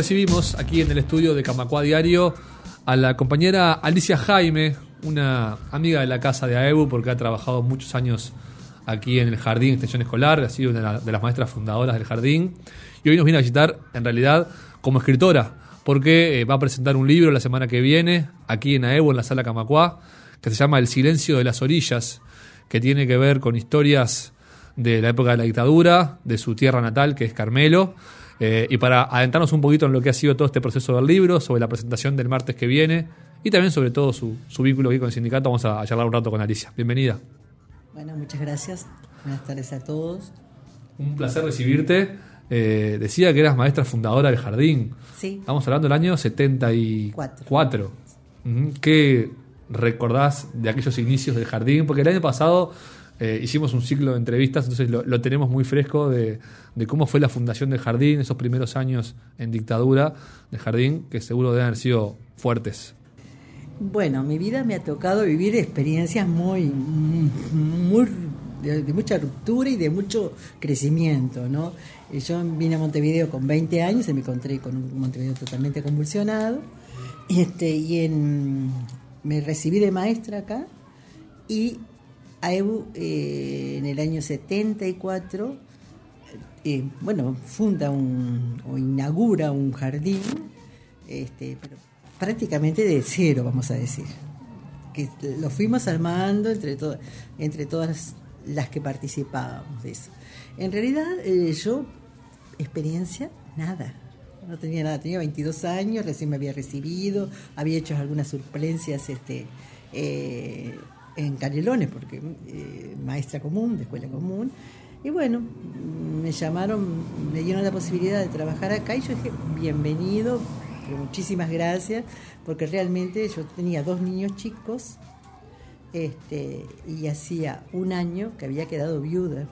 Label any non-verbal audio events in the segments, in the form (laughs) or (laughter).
recibimos aquí en el estudio de Camacua Diario a la compañera Alicia Jaime, una amiga de la casa de AEBU porque ha trabajado muchos años aquí en el Jardín Extensión Escolar, ha sido una de las maestras fundadoras del jardín y hoy nos viene a visitar en realidad como escritora porque eh, va a presentar un libro la semana que viene aquí en AEBU, en la sala Camacua, que se llama El silencio de las orillas, que tiene que ver con historias de la época de la dictadura, de su tierra natal, que es Carmelo. Eh, y para adentrarnos un poquito en lo que ha sido todo este proceso del libro, sobre la presentación del martes que viene y también sobre todo su, vínculo aquí con el sindicato, vamos a, charlar un rato con Alicia. Bienvenida. Bueno, muchas gracias. Buenas tardes a todos. Un placer recibirte. Eh, decía que eras maestra fundadora del jardín. Sí. Estamos hablando del año 74. Cuatro. ¿Qué recordás de aquellos inicios del jardín? Porque el año pasado eh, hicimos un ciclo de entrevistas, entonces lo, tenemos muy fresco de, cómo fue la fundación del jardín, esos primeros años en dictadura del jardín, que seguro deben haber sido fuertes. Bueno, mi vida me ha tocado vivir experiencias muy, muy de, mucha ruptura y de mucho crecimiento, ¿no? Yo vine a Montevideo con 20 años y me encontré con un Montevideo totalmente convulsionado. Y, este, y me recibí de maestra acá y AEBU eh, en el año 74, eh, bueno, funda un, o inaugura un jardín, este, pero prácticamente de cero, vamos a decir. Que lo fuimos armando entre, entre todas las que participábamos de eso. En realidad, eh, yo, experiencia, nada. No tenía nada, tenía 22 años, recién me había recibido, había hecho algunas suplencias este, en Canelones, porque eh, maestra común, de escuela común. Y bueno, me llamaron, me dieron la posibilidad de trabajar acá y yo dije, bienvenido, muchísimas gracias, porque realmente yo tenía dos niños chicos este, y hacía un año que había quedado viuda,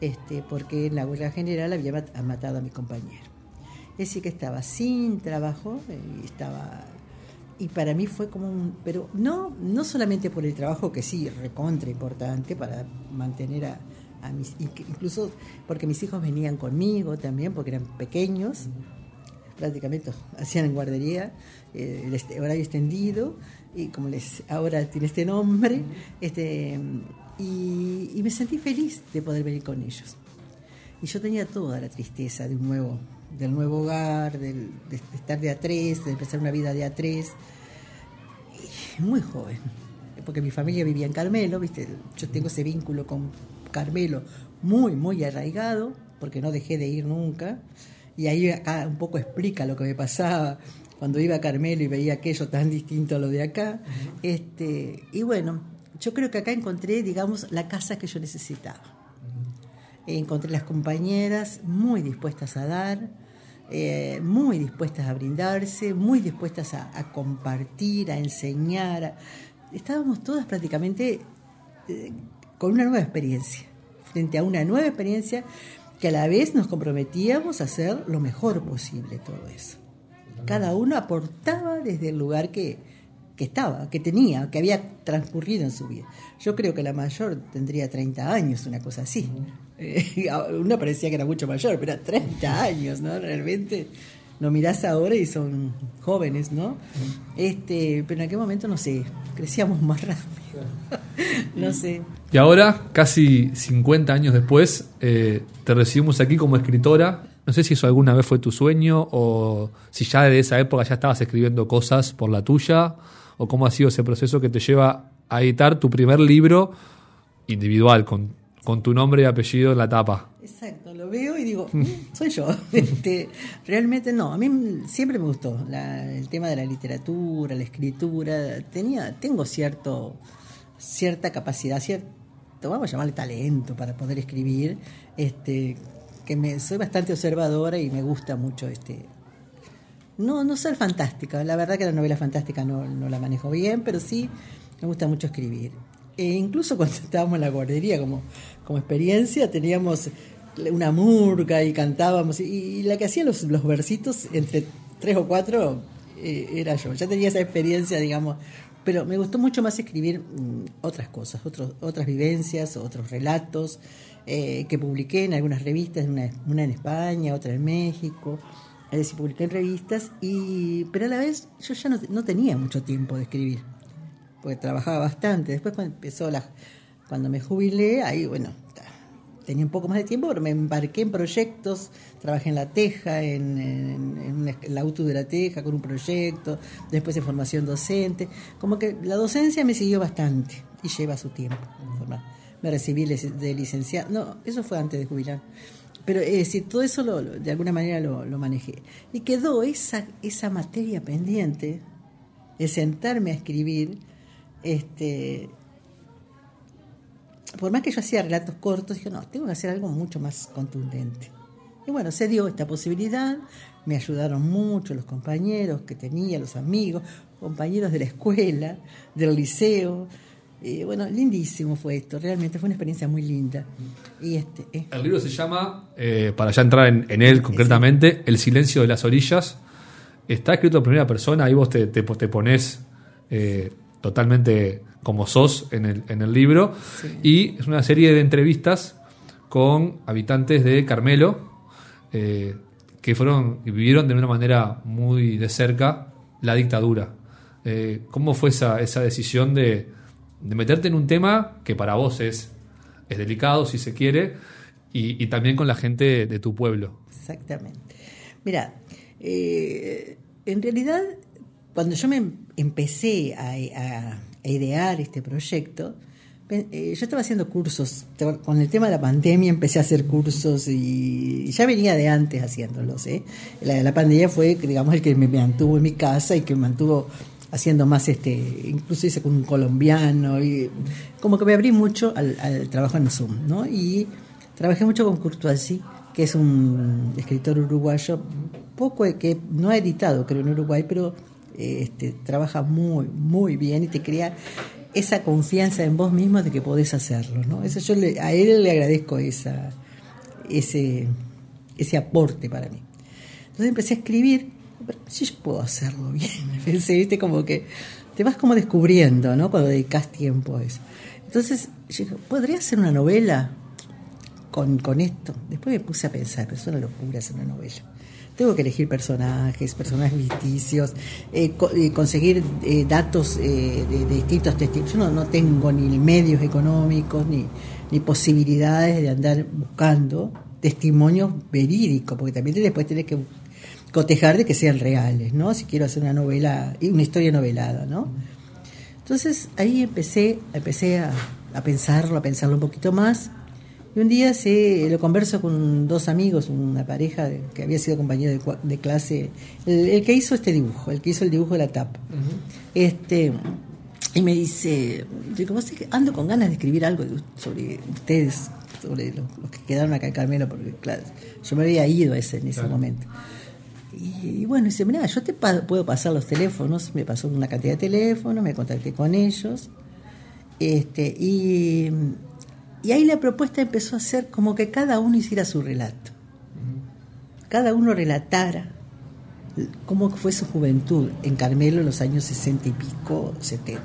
este, porque en la huelga general había matado a mi compañero. Es decir, que estaba sin trabajo, eh, estaba y para mí fue como un, pero no, no solamente por el trabajo que sí, recontra importante para mantener a, mis, incluso porque mis hijos venían conmigo también, porque eran pequeños, prácticamente hacían en guardería, eh, el este, horario extendido, y como les ahora tiene este nombre, este, y, me sentí feliz de poder venir con ellos. Y yo tenía toda la tristeza de un nuevo del nuevo hogar, de, estar de a tres, de empezar una vida de a tres. muy joven, porque mi familia vivía en Carmelo, ¿viste? yo tengo ese vínculo con Carmelo muy, muy arraigado, porque no dejé de ir nunca. Y ahí acá un poco explica lo que me pasaba cuando iba a Carmelo y veía aquello tan distinto a lo de acá. este, y bueno, yo creo que acá encontré, digamos, la casa que yo necesitaba encontré las compañeras muy dispuestas a dar, eh, muy dispuestas a brindarse, muy dispuestas a, compartir, a enseñar. Estábamos todas prácticamente eh, con una nueva experiencia, frente a una nueva experiencia que a la vez nos comprometíamos a hacer lo mejor posible todo eso. Cada uno aportaba desde el lugar que, que estaba, que tenía, que había transcurrido en su vida. Yo creo que la mayor tendría 30 años, una cosa así. Eh, una parecía que era mucho mayor, pero 30 años, ¿no? Realmente lo mirás ahora y son jóvenes, ¿no? Este, pero en aquel momento no sé, crecíamos más rápido. (laughs) no sé. Y ahora, casi 50 años después, eh, te recibimos aquí como escritora. No sé si eso alguna vez fue tu sueño o si ya de esa época ya estabas escribiendo cosas por la tuya o cómo ha sido ese proceso que te lleva a editar tu primer libro individual con con tu nombre y apellido en la tapa. Exacto, lo veo y digo, mm, soy yo. (laughs) Este, realmente no, a mí siempre me gustó el tema de la literatura, la escritura. Tenía, tengo cierto, cierta capacidad, cierto, vamos a llamarle talento para poder escribir. Este, que me, soy bastante observadora y me gusta mucho este. No, no ser fantástica. La verdad que la novela fantástica no, no la manejo bien, pero sí me gusta mucho escribir. E incluso (laughs) cuando estábamos en la guardería, como, como experiencia, teníamos una murga y cantábamos. Y, la que hacía los, los, versitos entre tres o cuatro eh, era yo. Ya tenía esa experiencia, digamos. Pero me gustó mucho más escribir mm, otras cosas, otros, otras vivencias, otros relatos eh, que publiqué en algunas revistas, una, una en España, otra en México. Es decir, publiqué en revistas, y, pero a la vez yo ya no, no tenía mucho tiempo de escribir, porque trabajaba bastante. Después cuando empezó la, cuando me jubilé, ahí bueno, tenía un poco más de tiempo, pero me embarqué en proyectos, trabajé en La Teja, en, en, el auto de La Teja con un proyecto, después en formación docente, como que la docencia me siguió bastante y lleva su tiempo. Me recibí de licenciado, no, eso fue antes de jubilar. Pero es todo eso lo, de alguna manera lo, lo, manejé. Y quedó esa, esa materia pendiente de sentarme a escribir, este, por más que yo hacía relatos cortos, dije, no, tengo que hacer algo mucho más contundente. Y bueno, se dio esta posibilidad, me ayudaron mucho los compañeros que tenía, los amigos, compañeros de la escuela, del liceo. Y bueno, lindísimo fue esto, realmente fue una experiencia muy linda. Y este, eh. El libro se llama, eh, para ya entrar en, él concretamente, El silencio de las orillas. Está escrito en primera persona, ahí vos te, te, pones eh, totalmente como sos en el, en el libro. Y es una serie de entrevistas con habitantes de Carmelo eh, que fueron y vivieron de una manera muy de cerca la dictadura. Eh, ¿Cómo fue esa, esa decisión de, de, meterte en un tema que para vos es, es delicado, si se quiere, y, también con la gente de, tu pueblo? Exactamente. Mira, eh, en realidad, cuando yo me empecé a idear este proyecto, eh, yo estaba haciendo cursos, con el tema de la pandemia empecé a hacer cursos y ya venía de antes haciéndolos. ¿eh? La, la pandemia fue, digamos, el que me mantuvo en mi casa y que me mantuvo haciendo más, este incluso hice con un colombiano, y como que me abrí mucho al, trabajo en Zoom, ¿no? Y trabajé mucho con Courtoisy, que es un escritor uruguayo, poco que no ha editado, creo, en Uruguay, pero este, trabaja muy, muy bien y te crea esa confianza en vos mismo de que podés hacerlo. ¿no? Eso yo a él le agradezco esa, ese, ese aporte para mí. Entonces empecé a escribir, si yo puedo hacerlo bien, pensé, viste, como que te vas como descubriendo, ¿no? Cuando dedicas tiempo a eso. Entonces, yo dije, ¿podría hacer una novela con, con esto? Después me puse a pensar, pero es una locura hacer una novela tengo que elegir personajes, personajes ficticios, eh, eh, conseguir eh, datos de, distintos testigos. Yo no, tengo ni medios económicos ni, ni posibilidades de andar buscando testimonios verídicos, porque también después tienes que cotejar de que sean reales, ¿no? Si quiero hacer una novela, una historia novelada, ¿no? Entonces ahí empecé, empecé a, a pensarlo, a pensarlo un poquito más y un día se, lo converso con dos amigos, una pareja que había sido compañero de, clase, el, que hizo este dibujo, el que hizo el dibujo de la tapa. este, y me dice, digo, vos ando con ganas de escribir algo sobre ustedes, sobre los, que quedaron acá en Carmelo, porque claro, yo me había ido ese, en ese momento. Y, bueno, dice, mira, yo te puedo pasar los teléfonos, me pasó una cantidad de teléfonos, me contacté con ellos, este, y y ahí la propuesta empezó a ser como que cada uno hiciera su relato. Cada uno relatara cómo fue su juventud en Carmelo en los años 60 y pico, 70.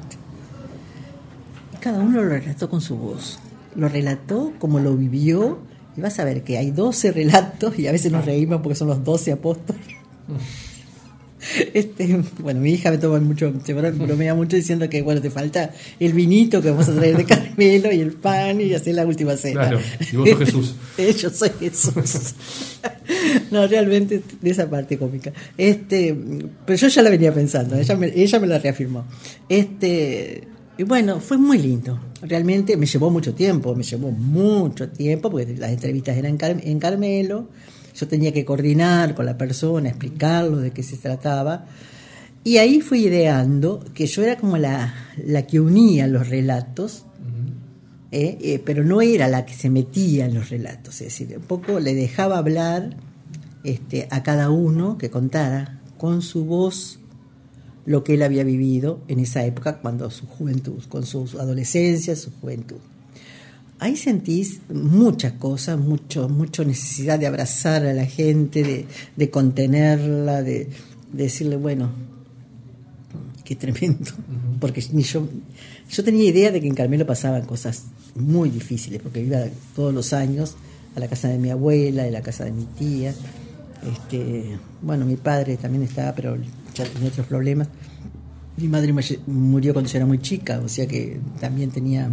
Y cada uno lo relató con su voz. Lo relató como lo vivió. Y vas a ver que hay 12 (laughs) relatos y a veces nos reímos porque son los 12 apóstoles. (laughs) Este, bueno, mi hija me toma mucho, se bromea mucho diciendo que bueno, te falta el vinito que vamos a traer de (laughs) Carmelo y el pan y hacer la última cena. Claro, y vos sos Jesús. (laughs) Yo soy Jesús. no, realmente de esa parte cómica. Este, pero yo ya la venía pensando, ella me, ella me la reafirmó. Este, y bueno, fue muy lindo. Realmente me llevó mucho tiempo, me llevó mucho tiempo, porque las entrevistas eran en Carmelo yo tenía que coordinar con la persona, explicarlo de qué se trataba. Y ahí fui ideando que yo era como la, la que unía los relatos, ¿eh? Eh, pero no era la que se metía en los relatos. Es decir, un poco le dejaba hablar este, a cada uno que contara con su voz lo que él había vivido en esa época, cuando su juventud, con su adolescencia, su juventud ahí sentís muchas cosas, mucho, mucha necesidad de abrazar a la gente, de, contenerla, de, decirle, bueno, qué tremendo. Porque yo, yo tenía idea de que en Carmelo pasaban cosas muy difíciles, porque iba todos los años a la casa de mi abuela, a la casa de mi tía. Este, bueno, mi padre también estaba, pero ya tenía otros problemas. Mi madre murió cuando yo era muy chica, o sea que también tenía,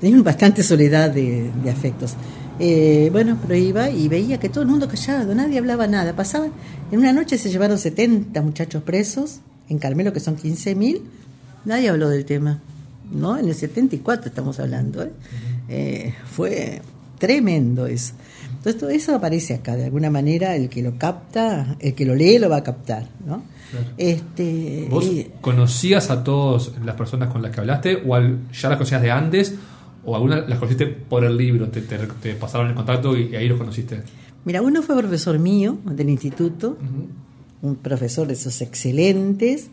tenía bastante soledad de, afectos. Eh, bueno, pero iba y veía que todo el mundo callado, nadie hablaba nada. Pasaban, en una noche se llevaron 70 muchachos presos, en Carmelo que son 15.000, nadie habló del tema, ¿no? En el 74 estamos hablando, ¿eh? Eh, fue tremendo eso. Entonces todo eso aparece acá, de alguna manera el que lo capta, el que lo lee lo va a captar, ¿no? Este, ¿Vos conocías a todas las personas con las que hablaste o ya las conocías de antes o algunas las conociste por el libro, te, pasaron el contacto y, ahí los conociste? Mira, uno fue profesor mío del instituto, un profesor de esos excelentes,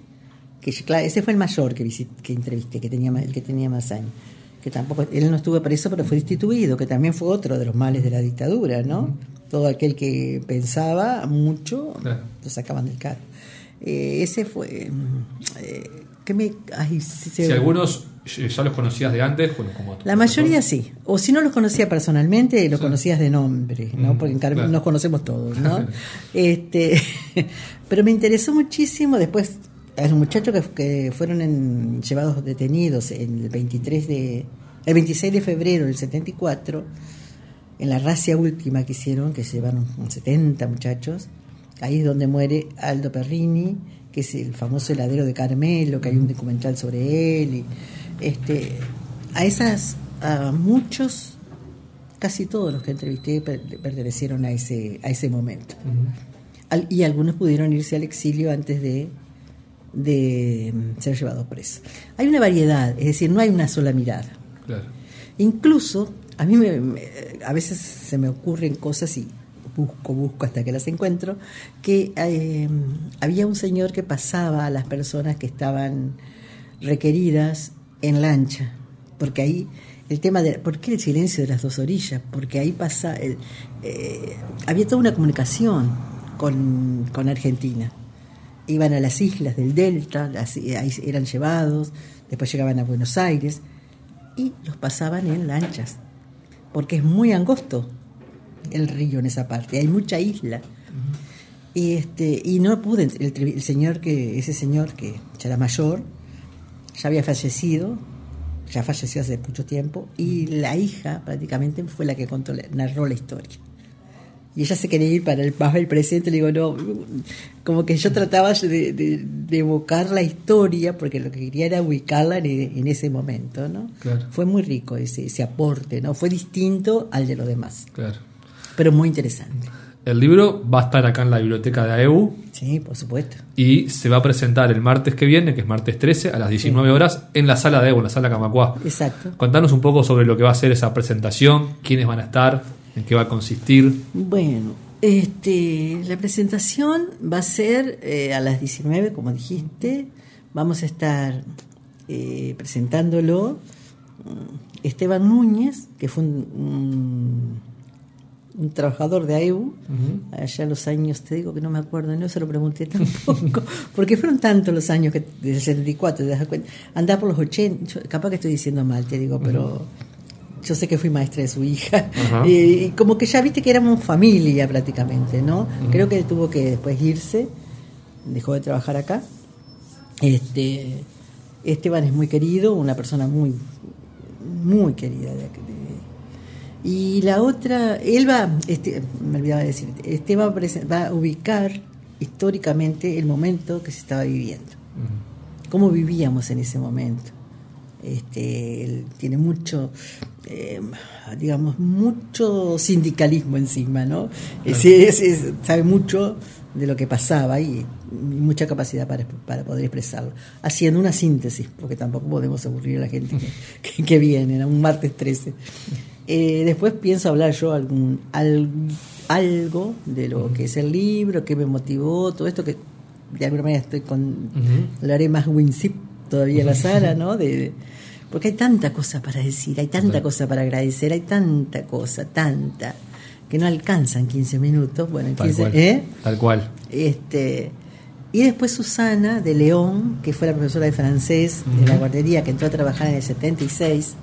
que claro, ese fue el mayor que, que entrevisté, que tenía, el que tenía más años que tampoco, él no estuvo preso, pero fue destituido, que también fue otro de los males de la dictadura, ¿no? Todo aquel que pensaba mucho, lo sacaban del cargo. Eh, ese fue... Eh, que me, si algunos ya los conocías de antes, bueno, como La mayoría sí. O si no los conocía personalmente, los conocías de nombre, ¿no? Mm, Porque en nos conocemos todos, ¿no? (laughs) este, (laughs) pero me interesó muchísimo después a los muchachos que, fueron llevados detenidos en el 23 de el 26 de febrero del 74 en la racia última que hicieron que se llevaron 70 muchachos ahí es donde muere Aldo Perrini que es el famoso heladero de Carmelo que hay un documental sobre él y, este a esas a muchos casi todos los que entrevisté pertenecieron a ese a ese momento y algunos pudieron irse al exilio antes de de mm, ser llevado preso. Hay una variedad, es decir, no hay una sola mirada. Incluso, a mí me, a veces se me ocurren cosas y busco, busco hasta que las encuentro, que eh, había un señor que pasaba a las personas que estaban requeridas en lancha, porque ahí el tema de por qué el silencio de las dos orillas, porque ahí pasa el, eh, había toda una comunicación con, con Argentina. Iban a las islas del Delta, ahí eran llevados, después llegaban a Buenos Aires y los pasaban en lanchas, porque es muy angosto el río en esa parte, hay mucha isla. Y este y no pude el, señor que ese señor que ya era mayor, ya había fallecido, ya falleció hace mucho tiempo y la hija prácticamente fue la que contó narró la historia y ella se quería ir para el más el presente, le digo, no, como que yo trataba de, evocar la historia, porque lo que quería era ubicarla en, ese momento, ¿no? Fue muy rico ese, ese aporte, ¿no? Fue distinto al de los demás. Claro. Pero muy interesante. El libro va a estar acá en la biblioteca de AEU. Sí, por supuesto. Y se va a presentar el martes que viene, que es martes 13, a las 19 horas, en la sala de AEU, en la sala Camacuá. Exacto. Contanos un poco sobre lo que va a ser esa presentación, quiénes van a estar. ¿En qué va a consistir? Bueno, este, la presentación va a ser eh, a las 19, como dijiste. Vamos a estar eh, presentándolo mm, Esteban Núñez, que fue un, un, trabajador de AEU, allá los años, te digo que no me acuerdo, no se lo pregunté (laughs) tampoco, porque fueron tantos los años que desde el 74, te das cuenta, andaba por los 80, capaz que estoy diciendo mal, te digo, pero yo sé que fui maestra de su hija, (laughs) y como que ya viste que éramos familia prácticamente, ¿no? Creo que él tuvo que después irse, dejó de trabajar acá. Este, Esteban es muy querido, una persona muy, muy querida. Y la otra, él va, este, me olvidaba de decir, Esteban va a ubicar históricamente el momento que se estaba viviendo, cómo vivíamos en ese momento este, él tiene mucho, eh, digamos, mucho sindicalismo encima, ¿no? sabe mucho de lo que pasaba y, mucha capacidad para, poder expresarlo, haciendo una síntesis, porque tampoco podemos aburrir a la gente que, viene, un martes 13. Eh, después pienso hablar yo algún, algo de lo que es el libro, que me motivó, todo esto que de alguna manera estoy con, lo haré más Winsip todavía en la sala, ¿no? (laughs) De, porque hay tanta cosa para decir, hay tanta cosa para agradecer, hay tanta cosa, tanta, que no alcanzan 15 minutos. Bueno, Tal cual. ¿eh? Tal cual. Este, y después Susana de León, que fue la profesora de francés de la guardería, que entró a trabajar en el 76.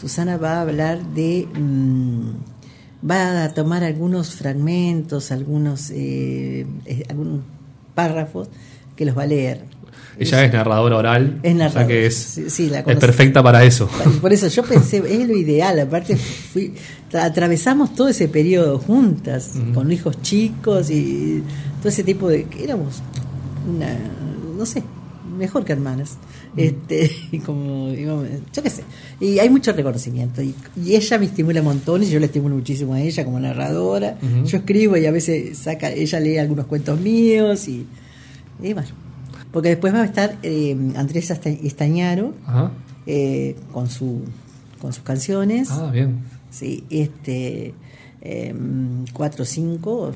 Susana va a hablar de mm, va a tomar algunos fragmentos, algunos, eh, eh, algunos párrafos que los va a leer. Ella es, narradora oral, es narradora, o sea que es, sí, sí, la es perfecta para eso. Por eso yo pensé, (laughs) es lo ideal, aparte fui, atravesamos todo ese periodo juntas, con hijos chicos y todo ese tipo de... que éramos una, no sé, mejor que hermanas. Este, (laughs) y como, yo qué sé. Y hay mucho reconocimiento. Y, y ella me estimula montones, y yo le estimulo muchísimo a ella como narradora. Yo escribo y a veces saca, ella lee algunos cuentos míos y, y bueno. Porque después va a estar eh, Andrés Esta- Estañaro eh, con su con sus canciones. Ah, bien. Sí, este eh, cuatro o cinco,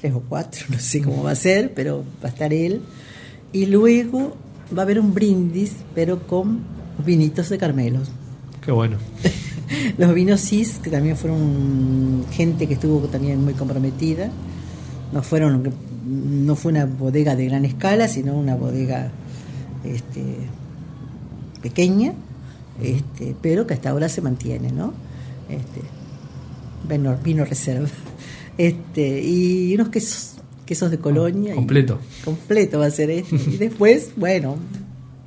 tres o cuatro, (laughs) no sé cómo va a ser, pero va a estar él. Y luego va a haber un brindis, pero con vinitos de Carmelos. Qué bueno. (laughs) Los vinos CIS, que también fueron gente que estuvo también muy comprometida. No fueron no fue una bodega de gran escala, sino una bodega este, pequeña, este, pero que hasta ahora se mantiene, ¿no? Este, vino, vino reserva. (laughs) Este, y unos quesos, quesos de Colonia. Completo. completo va a ser esto. Y (laughs) después, bueno,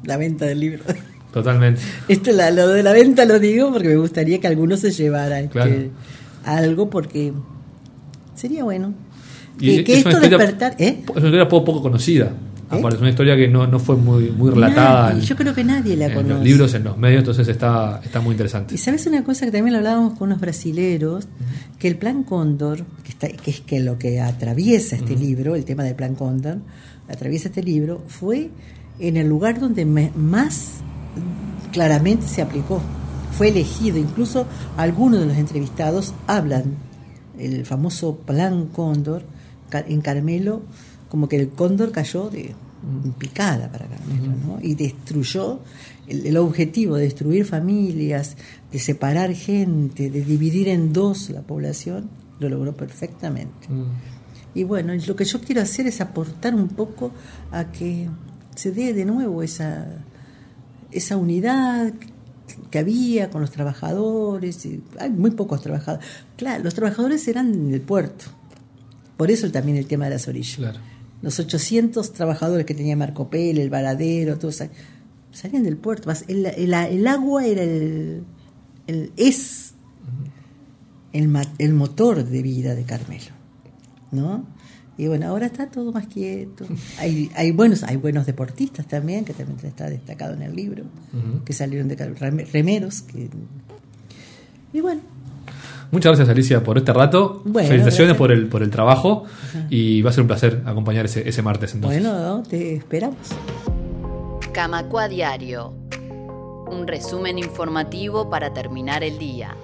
la venta del libro. Totalmente. Esto, la- lo de la venta lo digo porque me gustaría que alguno se llevara este, Claro. algo porque sería bueno. Y Que, es esto historia- despertar, ¿eh? Es una historia poco, poco conocida. ¿Eh? Aparte, es una historia que no, no fue muy, muy relatada Nadie, en, yo creo que nadie la en conoce. los libros, en los medios, entonces está, está muy interesante. Y sabes una cosa que también lo hablábamos con unos brasileros, que el plan Cóndor, que, está, que es que lo que atraviesa este libro, el tema del plan Cóndor, atraviesa este libro, fue en el lugar donde me- más claramente se aplicó. Fue elegido, incluso algunos de los entrevistados hablan el famoso plan Cóndor en Carmelo, como que el cóndor cayó de en picada para Carmelo, ¿no? Y destruyó el, el objetivo de destruir familias, de separar gente, de dividir en dos la población, lo logró perfectamente. Mm. Y bueno, lo que yo quiero hacer es aportar un poco a que se dé de nuevo esa, esa unidad que había con los trabajadores. y hay muy pocos trabajadores. Claro, los trabajadores eran del puerto. Por eso también el tema de las orillas. Claro. Los 800 trabajadores que tenía Marco Pérez, el varadero, todos sa- salían del puerto. El, el- el agua era el, el- es el, motor de vida de Carmelo, ¿no? Y bueno, ahora está todo más quieto. (laughs) Hay, hay buenos, hay buenos deportistas también, que también está destacado en el libro, que salieron de Car- rem- remeros. Que, y bueno, Muchas gracias Alicia por este rato. Bueno, Felicitaciones gracias. por el, por el trabajo y va a ser un placer acompañar ese, ese martes entonces. bueno, ¿no? te esperamos. Camacua Diario. Un resumen informativo para terminar el día.